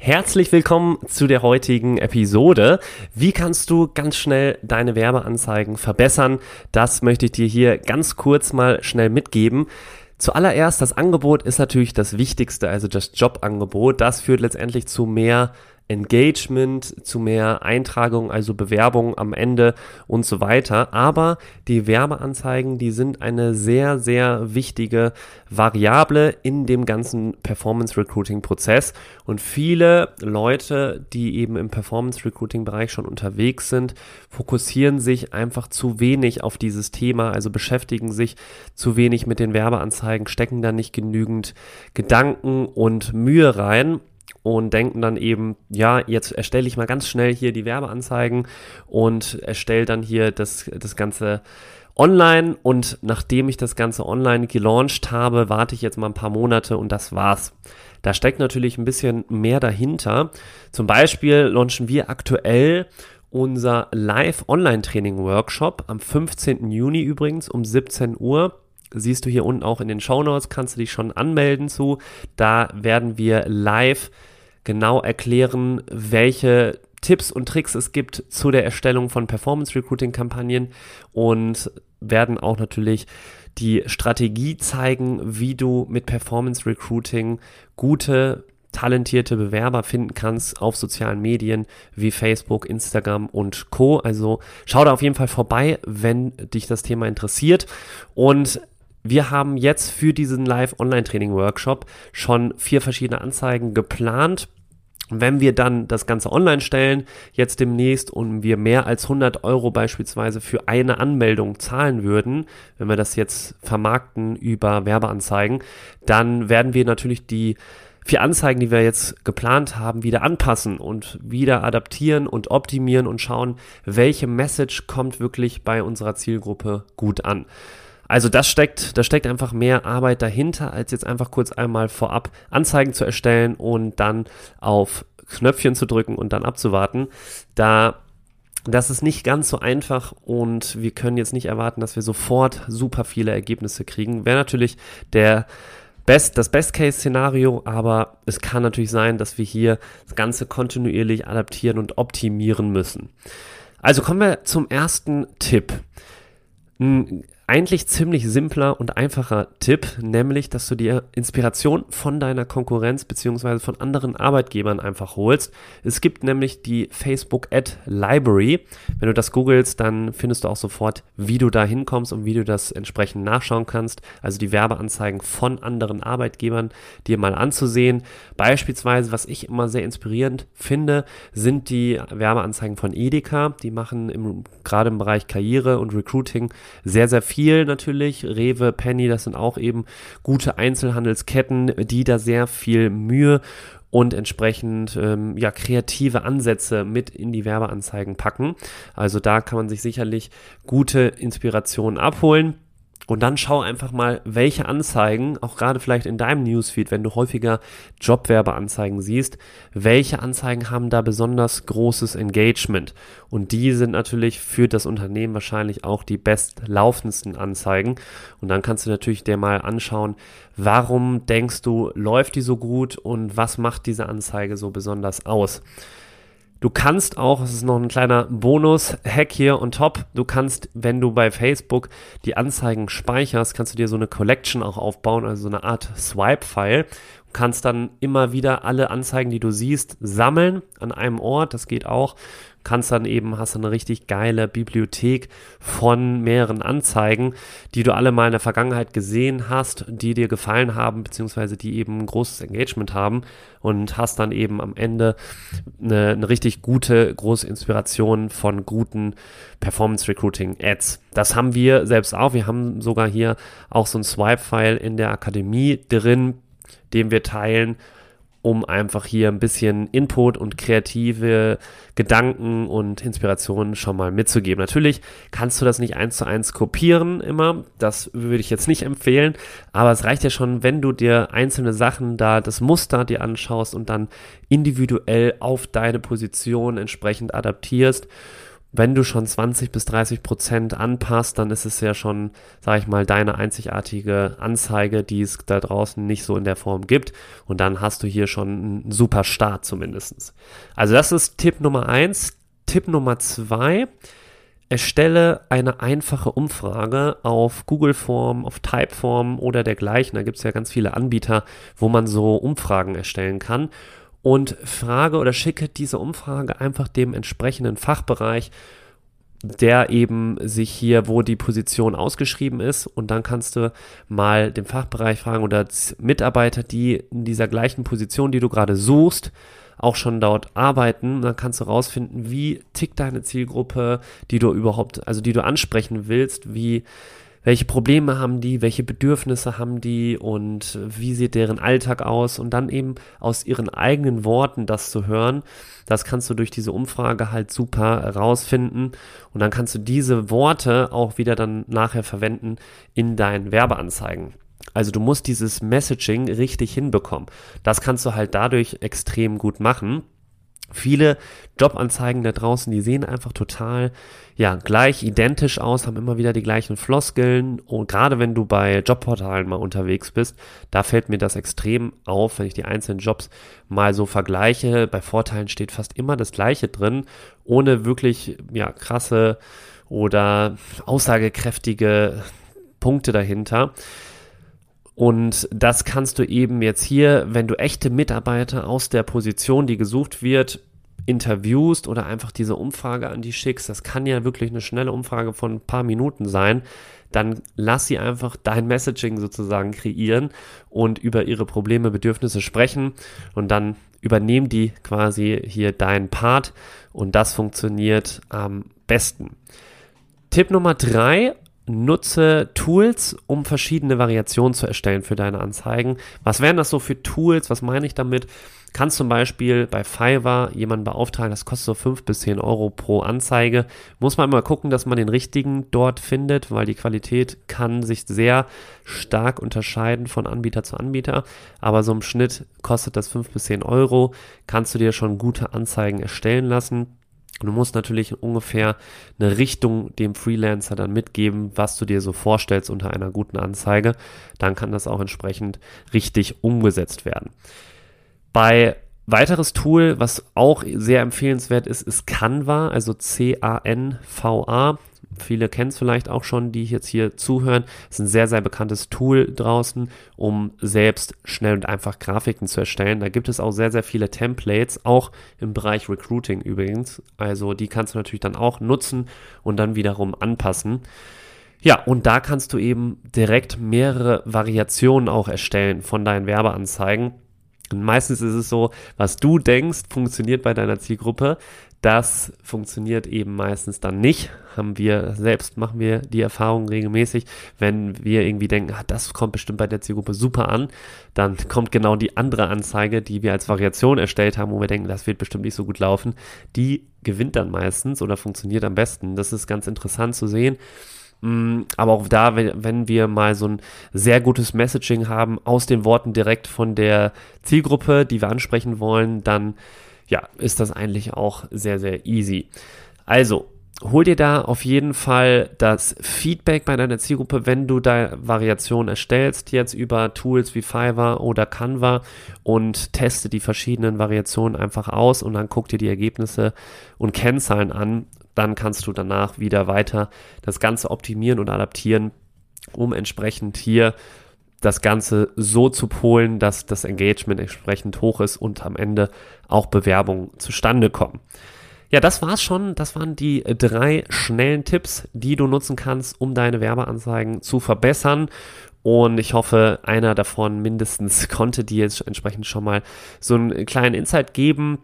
Herzlich willkommen zu der heutigen Episode. Wie kannst du ganz schnell deine Werbeanzeigen verbessern? Das möchte ich dir hier ganz kurz mal schnell mitgeben. Zuallererst, das Angebot ist natürlich das Wichtigste, also das Jobangebot. Das führt letztendlich zu mehr Engagement, zu mehr Eintragung, also Bewerbung am Ende und so weiter. Aber die Werbeanzeigen, die sind eine sehr, sehr wichtige Variable in dem ganzen Performance Recruiting Prozess. Und viele Leute, die eben im Performance Recruiting Bereich schon unterwegs sind, fokussieren sich einfach zu wenig auf dieses Thema, also beschäftigen sich zu wenig mit den Werbeanzeigen, stecken da nicht genügend Gedanken und Mühe rein und denken dann eben, ja, jetzt erstelle ich mal ganz schnell hier die Werbeanzeigen und erstelle dann hier das, das Ganze online und nachdem ich das Ganze online gelauncht habe, warte ich jetzt mal ein paar Monate und das war's. Da steckt natürlich ein bisschen mehr dahinter. Zum Beispiel launchen wir aktuell unser Live-Online-Training-Workshop am 15. Juni übrigens um 17 Uhr siehst du hier unten auch in den Show Notes, kannst du dich schon anmelden zu. Da werden wir live genau erklären, welche Tipps und Tricks es gibt zu der Erstellung von Performance Recruiting Kampagnen und werden auch natürlich die Strategie zeigen, wie du mit Performance Recruiting gute talentierte Bewerber finden kannst auf sozialen Medien wie Facebook, Instagram und Co. Also schau da auf jeden Fall vorbei, wenn dich das Thema interessiert. Und wir haben jetzt für diesen Live-Online-Training-Workshop schon vier verschiedene Anzeigen geplant. Wenn wir dann das Ganze online stellen, jetzt demnächst und wir mehr als 100 Euro beispielsweise für eine Anmeldung zahlen würden, wenn wir das jetzt vermarkten über Werbeanzeigen, dann werden wir natürlich die vier Anzeigen, die wir jetzt geplant haben, wieder anpassen und wieder adaptieren und optimieren und schauen, welche Message kommt wirklich bei unserer Zielgruppe gut an. Also das steckt, da steckt einfach mehr Arbeit dahinter, als jetzt einfach kurz einmal vorab Anzeigen zu erstellen und dann auf Knöpfchen zu drücken und dann abzuwarten. Da das ist nicht ganz so einfach und wir können jetzt nicht erwarten, dass wir sofort super viele Ergebnisse kriegen. Wäre natürlich der Best, das Best-Case-Szenario, aber es kann natürlich sein, dass wir hier das Ganze kontinuierlich adaptieren und optimieren müssen. Also kommen wir zum ersten Tipp. Ein eigentlich ziemlich simpler und einfacher Tipp, nämlich, dass du dir Inspiration von deiner Konkurrenz beziehungsweise von anderen Arbeitgebern einfach holst. Es gibt nämlich die Facebook Ad Library. Wenn du das googelst, dann findest du auch sofort, wie du da hinkommst und wie du das entsprechend nachschauen kannst. Also die Werbeanzeigen von anderen Arbeitgebern dir mal anzusehen. Beispielsweise, was ich immer sehr inspirierend finde, sind die Werbeanzeigen von Edeka. Die machen im, gerade im Bereich Karriere und Recruiting sehr, sehr viel viel natürlich. Rewe, Penny, das sind auch eben gute Einzelhandelsketten, die da sehr viel Mühe und entsprechend ähm, ja kreative Ansätze mit in die Werbeanzeigen packen. Also da kann man sich sicherlich gute Inspirationen abholen. Und dann schau einfach mal, welche Anzeigen, auch gerade vielleicht in deinem Newsfeed, wenn du häufiger Jobwerbeanzeigen siehst, welche Anzeigen haben da besonders großes Engagement. Und die sind natürlich für das Unternehmen wahrscheinlich auch die bestlaufendsten Anzeigen. Und dann kannst du natürlich dir mal anschauen, warum denkst du, läuft die so gut und was macht diese Anzeige so besonders aus. Du kannst auch, es ist noch ein kleiner Bonus-Hack hier on top, du kannst, wenn du bei Facebook die Anzeigen speicherst, kannst du dir so eine Collection auch aufbauen, also so eine Art Swipe-File kannst dann immer wieder alle Anzeigen, die du siehst, sammeln an einem Ort. Das geht auch. Kannst dann eben, hast du eine richtig geile Bibliothek von mehreren Anzeigen, die du alle mal in der Vergangenheit gesehen hast, die dir gefallen haben, beziehungsweise die eben ein großes Engagement haben und hast dann eben am Ende eine, eine richtig gute, große Inspiration von guten Performance Recruiting Ads. Das haben wir selbst auch. Wir haben sogar hier auch so ein Swipe-File in der Akademie drin, den wir teilen. Um einfach hier ein bisschen Input und kreative Gedanken und Inspirationen schon mal mitzugeben. Natürlich kannst du das nicht eins zu eins kopieren immer, das würde ich jetzt nicht empfehlen, aber es reicht ja schon, wenn du dir einzelne Sachen da, das Muster dir anschaust und dann individuell auf deine Position entsprechend adaptierst wenn du schon 20 bis 30 Prozent anpasst, dann ist es ja schon, sage ich mal, deine einzigartige Anzeige, die es da draußen nicht so in der Form gibt. Und dann hast du hier schon einen super Start zumindestens. Also das ist Tipp Nummer eins. Tipp Nummer zwei. Erstelle eine einfache Umfrage auf Google Form, auf Typeform oder dergleichen. Da gibt es ja ganz viele Anbieter, wo man so Umfragen erstellen kann und frage oder schicke diese Umfrage einfach dem entsprechenden Fachbereich, der eben sich hier, wo die Position ausgeschrieben ist. Und dann kannst du mal den Fachbereich fragen oder Mitarbeiter, die in dieser gleichen Position, die du gerade suchst, auch schon dort arbeiten. Dann kannst du rausfinden, wie tickt deine Zielgruppe, die du überhaupt, also die du ansprechen willst, wie welche Probleme haben die, welche Bedürfnisse haben die und wie sieht deren Alltag aus und dann eben aus ihren eigenen Worten das zu hören. Das kannst du durch diese Umfrage halt super herausfinden und dann kannst du diese Worte auch wieder dann nachher verwenden in deinen Werbeanzeigen. Also du musst dieses Messaging richtig hinbekommen. Das kannst du halt dadurch extrem gut machen. Viele Jobanzeigen da draußen, die sehen einfach total, ja, gleich identisch aus, haben immer wieder die gleichen Floskeln. Und gerade wenn du bei Jobportalen mal unterwegs bist, da fällt mir das extrem auf, wenn ich die einzelnen Jobs mal so vergleiche. Bei Vorteilen steht fast immer das Gleiche drin, ohne wirklich, ja, krasse oder aussagekräftige Punkte dahinter. Und das kannst du eben jetzt hier, wenn du echte Mitarbeiter aus der Position, die gesucht wird, interviewst oder einfach diese Umfrage an die schickst, das kann ja wirklich eine schnelle Umfrage von ein paar Minuten sein, dann lass sie einfach dein Messaging sozusagen kreieren und über ihre Probleme, Bedürfnisse sprechen und dann übernehmen die quasi hier deinen Part und das funktioniert am besten. Tipp Nummer drei, nutze Tools, um verschiedene Variationen zu erstellen für deine Anzeigen. Was wären das so für Tools? Was meine ich damit? Kannst zum Beispiel bei Fiverr jemanden beauftragen, das kostet so 5 bis 10 Euro pro Anzeige. Muss man immer gucken, dass man den richtigen dort findet, weil die Qualität kann sich sehr stark unterscheiden von Anbieter zu Anbieter. Aber so im Schnitt kostet das 5 bis 10 Euro. Kannst du dir schon gute Anzeigen erstellen lassen. Du musst natürlich ungefähr eine Richtung dem Freelancer dann mitgeben, was du dir so vorstellst unter einer guten Anzeige. Dann kann das auch entsprechend richtig umgesetzt werden. Bei weiteres Tool, was auch sehr empfehlenswert ist, ist Canva, also C-A-N-V-A. Viele kennen es vielleicht auch schon, die jetzt hier zuhören. Es ist ein sehr, sehr bekanntes Tool draußen, um selbst schnell und einfach Grafiken zu erstellen. Da gibt es auch sehr, sehr viele Templates, auch im Bereich Recruiting übrigens. Also die kannst du natürlich dann auch nutzen und dann wiederum anpassen. Ja, und da kannst du eben direkt mehrere Variationen auch erstellen von deinen Werbeanzeigen. Und meistens ist es so, was du denkst, funktioniert bei deiner Zielgruppe, das funktioniert eben meistens dann nicht. Haben wir selbst, machen wir die Erfahrung regelmäßig, wenn wir irgendwie denken, ah, das kommt bestimmt bei der Zielgruppe super an, dann kommt genau die andere Anzeige, die wir als Variation erstellt haben, wo wir denken, das wird bestimmt nicht so gut laufen. Die gewinnt dann meistens oder funktioniert am besten. Das ist ganz interessant zu sehen. Mm, aber auch da, wenn wir mal so ein sehr gutes Messaging haben, aus den Worten direkt von der Zielgruppe, die wir ansprechen wollen, dann ja, ist das eigentlich auch sehr, sehr easy. Also, hol dir da auf jeden Fall das Feedback bei deiner Zielgruppe, wenn du da Variationen erstellst, jetzt über Tools wie Fiverr oder Canva und teste die verschiedenen Variationen einfach aus und dann guck dir die Ergebnisse und Kennzahlen an. Dann kannst du danach wieder weiter das Ganze optimieren und adaptieren, um entsprechend hier das Ganze so zu polen, dass das Engagement entsprechend hoch ist und am Ende auch Bewerbungen zustande kommen. Ja, das war's schon. Das waren die drei schnellen Tipps, die du nutzen kannst, um deine Werbeanzeigen zu verbessern. Und ich hoffe, einer davon mindestens konnte dir jetzt entsprechend schon mal so einen kleinen Insight geben,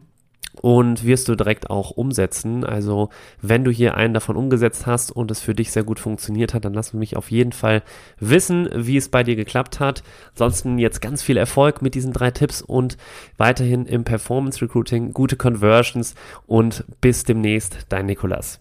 und wirst du direkt auch umsetzen. Also wenn du hier einen davon umgesetzt hast und es für dich sehr gut funktioniert hat, dann lass mich auf jeden Fall wissen, wie es bei dir geklappt hat. Ansonsten jetzt ganz viel Erfolg mit diesen drei Tipps und weiterhin im Performance Recruiting, gute Conversions und bis demnächst, dein Nikolas.